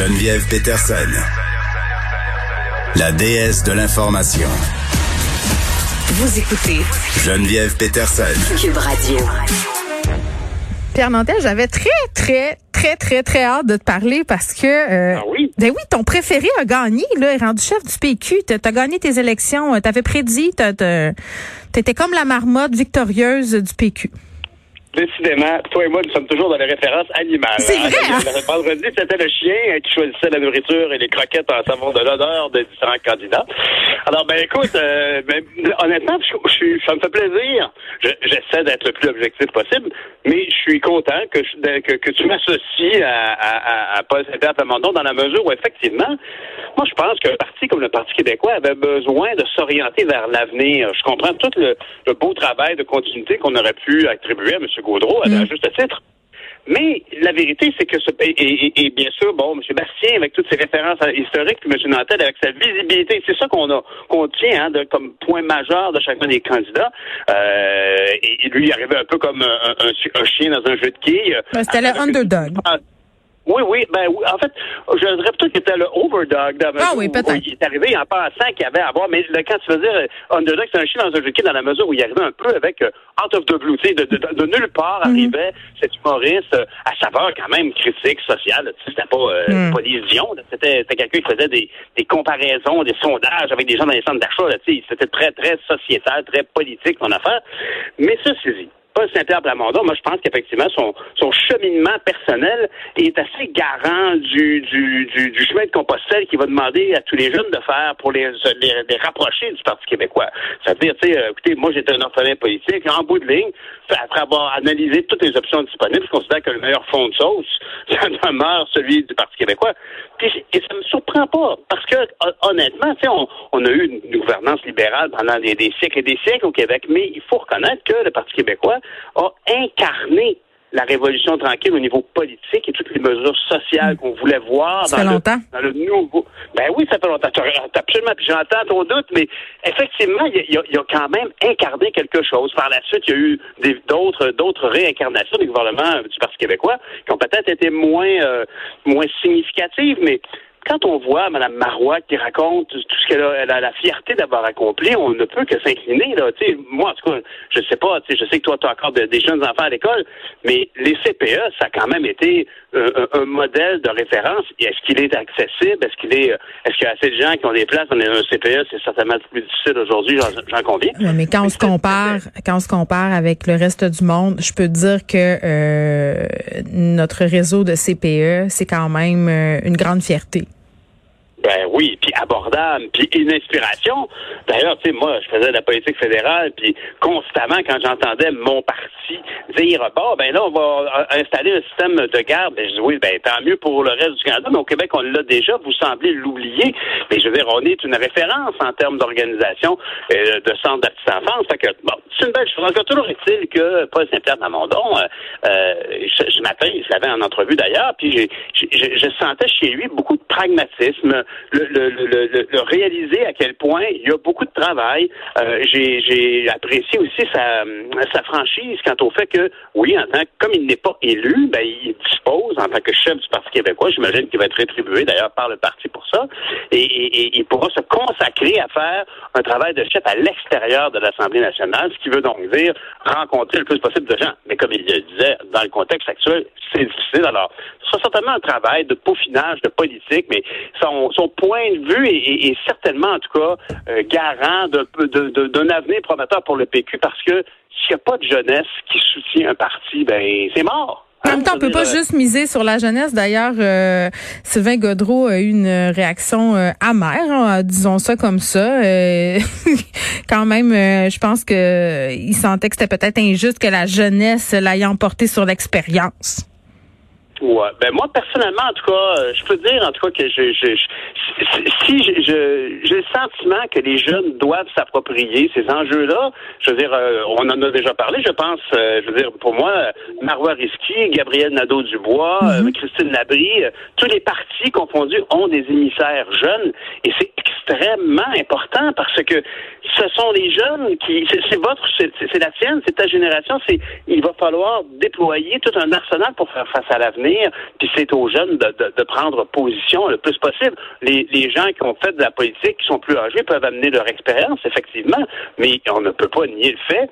Geneviève Peterson, la déesse de l'information. Vous écoutez Geneviève Peterson. Cube Radio. Pierre Nantel, j'avais très, très, très, très, très hâte de te parler parce que. Euh, Ah oui? Ben oui, ton préféré a gagné, là, est rendu chef du PQ. T'as as gagné tes élections. euh, T'avais prédit. T'étais comme la marmotte victorieuse du PQ. Décidément, toi et moi, nous sommes toujours dans les références animales. C'est vrai, hein? Le vendredi, c'était le chien euh, qui choisissait la nourriture et les croquettes en savon de l'odeur de différents candidats. Alors, ben écoute, euh, ben, honnêtement, je, je suis- ça me fait plaisir. Je- J'essaie d'être le plus objectif possible, mais je suis content que, que, que tu m'associes à, à, à, à Paul Saint-Pierre Plamondon dans la mesure où, effectivement, moi, je pense qu'un parti comme le Parti québécois avait besoin de s'orienter vers l'avenir. Je comprends tout le, le beau travail de continuité qu'on aurait pu attribuer à M. Gaudreau, à, à juste titre. Mais la vérité, c'est que ce et, et- et bien sûr, bon, M. Bastien, avec toutes ses références historiques, puis M. Nantel, avec sa visibilité, c'est ça qu'on a qu'on tient hein, de, comme point majeur de chacun des candidats. Euh, et, et lui, il arrivait un peu comme un, un- un chien dans un jeu de quilles. Ben, c'était le underdog. Oui, oui, ben. En fait, je dirais plutôt qu'il était le overdog. dans Ah oui, peut-être. Il est arrivé en pensant qu'il y avait à voir, mais quand tu veux dire euh, underdog, c'est un chien dans un quilles dans la mesure où il arrivait un peu avec euh, out of the blue, tu sais, de, de, de nulle part Mhm. arrivait cet humoriste euh, à saveur quand même critique, sociale. Tu sais, c'était pas, euh, Mhm. pas des ions, c'était quelqu'un qui faisait des, des comparaisons, des sondages avec des gens dans les centres d'achat. tu sais. C'était très, très sociétal, très politique, son affaire. Mais c'est dit. Paul Saint-Pierre Plamondon, moi, je pense qu'effectivement, son, cheminement personnel est assez garant du, du, du, du chemin de Compostelle qu'il va demander à tous les jeunes de faire pour les, rapprocher du Parti québécois. C'est-à-dire, tu sais, euh, écoutez, moi, j'étais un orphelin politique. En bout de ligne, après avoir analysé toutes les options disponibles, je considère que le meilleur fond de sauce, ça demeure celui du Parti québécois. Puis, et ça me surprend pas, parce que, hon- honnêtement, tu sais, on, a eu une, gouvernance libérale pendant des siècles et des siècles au Québec, mais il faut reconnaître que le Parti québécois a incarné la révolution tranquille au niveau politique et toutes les mesures sociales qu'on voulait voir Ça dans fait le, longtemps. dans le nouveau. Ben oui, ça fait longtemps. T'as- Absolument. J'entends ton doute, mais effectivement, il y a, y quand même incarné quelque chose. Par la suite, il y a eu d'autres d'autres réincarnations du gouvernement du Parti québécois qui ont peut-être été moins euh, moins significatives, mais quand on voit Mme Marois qui raconte tout ce qu'elle a, elle a la fierté d'avoir accompli, on ne peut que s'incliner. Là. Tu sais, moi, en tout cas, je sais pas, tu sais, je sais que toi, tu as encore de- des jeunes enfants à l'école, mais les CPE, ça a quand même été euh, un, un modèle de référence. Est-ce qu'il est accessible? Est-ce qu'il est, euh, est-ce qu'il y a assez de gens qui ont des places dans un CPE? C'est certainement plus difficile aujourd'hui, j'en, j'en conviens. Ouais, mais quand on se compare, quand on se compare avec le reste du monde, je peux te dire que euh, notre réseau de CPE, c'est quand même euh, une grande fierté. Ben oui, puis abordable, puis une inspiration. D'ailleurs, tu sais, moi, je faisais de la politique fédérale, puis constamment, quand j'entendais mon parti dire, bon, ben là, on va installer un système de garde, ben je dis, oui, ben tant mieux pour le reste du Canada, mais au Québec, on l'a déjà, vous semblez l'oublier. Mais je veux dire, on est une référence en termes d'organisation euh, de centre de petite enfance. Fait que, bon, c'est une belle chose. Encore toujours est-il que Paul Saint-Pierre Plamondon, euh, euh, ce, matin, je l'avais en entrevue d'ailleurs, puis j'ai- je, je sentais chez lui beaucoup de pragmatisme, le, le, le, réaliser à quel point il y a beaucoup de travail. Euh, j'ai, j'ai apprécié aussi sa, sa franchise quant au fait que, oui, en tant que, comme il n'est pas élu, ben, il dispose en tant que chef du Parti québécois, j'imagine qu'il va être rétribué d'ailleurs par le parti pour ça, et, et- et il pourra se consacrer à faire un travail de chef à l'extérieur de l'Assemblée nationale, ce qui veut donc dire rencontrer le plus possible de gens. Mais comme il le disait, dans le contexte actuel, c'est difficile. Alors, ce sera certainement un travail de peaufinage, de politique, mais son, son point de vue est, est- est certainement, en tout cas, euh, garant d'un avenir prometteur pour le PQ parce que s'il n'y a pas de jeunesse qui soutient un parti, ben c'est mort. En même temps, on peut pas juste miser sur la jeunesse. D'ailleurs, euh, Sylvain Godreau a eu une réaction euh, amère, hein, disons ça comme ça. Euh, quand même, euh, je pense que il sentait que c'était peut-être injuste que la jeunesse l'aille emporter sur l'expérience. Ouais. Ben moi personnellement, en tout cas, euh, je peux dire en tout cas que je, je, je- si- je- j'ai le sentiment que les jeunes doivent s'approprier ces enjeux-là. Je veux dire, euh, on en a déjà parlé, je pense. euh, je veux dire, pour moi, Marois Risky, Gabriel Nadeau-Dubois, euh, Christine Labrie, tous les partis confondus ont des émissaires jeunes, et c'est extrêmement important parce que ce sont les jeunes qui, c'est votre, c'est la tienne, c'est ta génération. C'est, il va falloir déployer tout un arsenal pour faire face à l'avenir. Puis c'est aux jeunes de, de, de, prendre position le plus possible. Les, les gens qui ont fait de la politique, qui sont plus âgés, peuvent amener leur expérience, effectivement, mais on ne peut pas nier le fait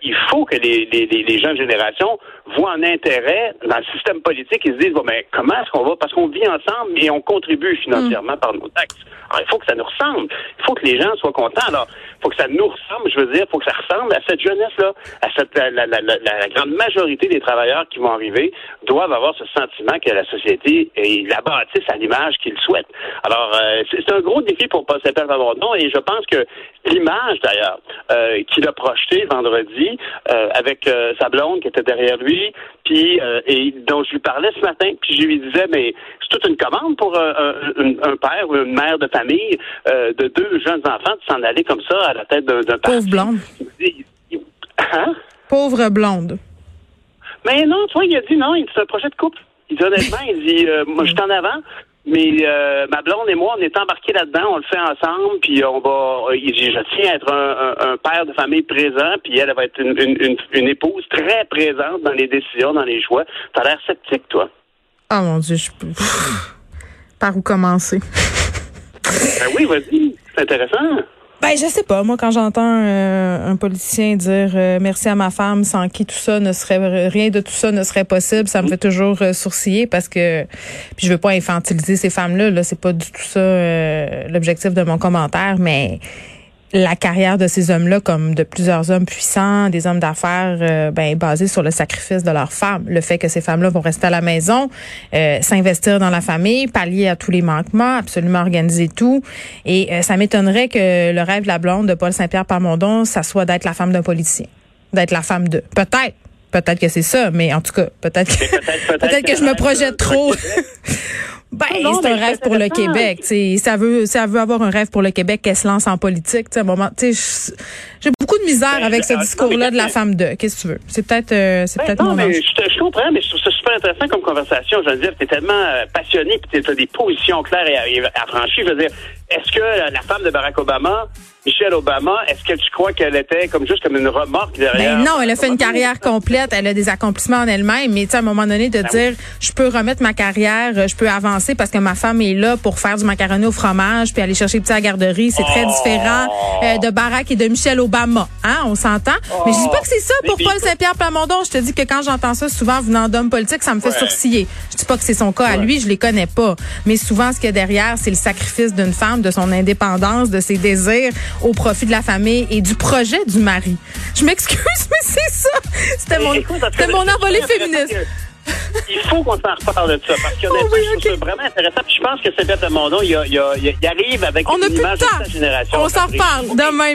qu'il faut que les, les, les jeunes générations voient un intérêt dans le système politique et se disent bon, mais comment est-ce qu'on va? Parce qu'on vit ensemble et on contribue financièrement mm. par nos taxes. Alors, il faut que ça nous Il faut que les gens soient contents. Alors, faut que ça nous ressemble, je veux dire, faut que ça ressemble à cette jeunesse-là, à cette la, la, la, la, grande majorité des travailleurs qui vont arriver doivent avoir ce sentiment que la société est la bâtisse à l'image qu'ils souhaitent. Alors, euh, c'est un gros défi pour Paul Plamondon et je pense que l'image, d'ailleurs, euh, qu'il a projetée vendredi euh, avec euh, sa blonde qui était derrière lui, puis et dont je lui parlais ce matin, puis je lui disais, mais c'est toute une commande pour un, un, père ou une mère de famille de deux jeunes enfants de s'en aller comme ça à la tête d'un Pauvre blonde. Hein? Pauvre blonde. Mais non, toi, il a dit non, c'est un projet de couple. Il dit honnêtement, il dit, moi, je suis en avant. Mais euh, ma blonde et moi, on est embarqués là-dedans, on le fait ensemble, puis on va. Euh, je tiens à être un, père de famille présent, puis elle, va être une, une, une, épouse très présente dans les décisions, dans les choix. T'as l'air sceptique, toi. Oh mon Dieu, je peux. Par où commencer? ben oui, vas-y. C'est intéressant. Ben, je sais pas. Moi, quand j'entends euh, un politicien dire euh, merci à ma femme, sans qui tout ça ne serait rien de tout ça ne serait possible, ça me fait toujours euh, sourciller parce que puis je veux pas infantiliser ces femmes-là. Là, c'est pas du tout ça l'objectif de mon commentaire, mais la carrière de ces hommes-là, comme de plusieurs hommes puissants, des hommes d'affaires, euh, ben, basés sur le sacrifice de leurs femmes. Le fait que ces femmes-là vont rester à la maison, euh, s'investir dans la famille, pallier à tous les manquements, absolument organiser tout. Et euh, ça m'étonnerait que le rêve de la blonde de Paul Saint-Pierre Parmondon, ça soit d'être la femme d'un politicien, d'être la femme de. Peut-être. Peut-être que c'est ça, mais en tout cas, peut-être que, peut-être que je me projette trop. Ben, c'est un rêve pour le Québec. Ça veut, ça veut avoir un rêve pour le Québec qu'elle se lance en politique. un moment, j'ai beaucoup de misère ben, avec ce discours-là de la femme de. Qu'est-ce que tu veux? C'est peut-être, euh, c'est ben, peut-être mon mais je, je, comprends, mais je trouve ça super intéressant comme conversation. Je veux dire, t'es tellement euh, passionné, puis t'as des positions claires et affranchies. Je veux dire, est-ce que la femme de Barack Obama Michelle Obama, est-ce que tu crois qu'elle était comme juste comme une remorque derrière? Ben non, elle a fait une carrière complète, elle a des accomplissements en elle-même, mais à un moment donné de ben dire je peux remettre ma carrière, je peux avancer parce que ma femme est là pour faire du macaroni au fromage puis aller chercher petit à la garderie, c'est très différent euh, de Barack et de Michelle Obama, hein, on s'entend? Mais je dis pas que c'est ça pour Paul Saint-Pierre Plamondon, je te dis que quand j'entends ça souvent venant d'hommes politiques, ça me fait sourciller. Je dis pas que c'est son cas à lui, je les connais pas, mais souvent ce qu'il y a derrière, c'est le sacrifice d'une femme, de son indépendance, de ses désirs au profit de la famille et du projet du mari. Je m'excuse, mais c'est ça. C'était mon, c'était mon envolée féministe. Il faut qu'on s'en reparle de ça parce que oh, oui, okay. vraiment intéressant. Puis je pense que c'est Bête Mondon, il, il, il, il arrive avec On une image de sa génération. On s'en reparle demain.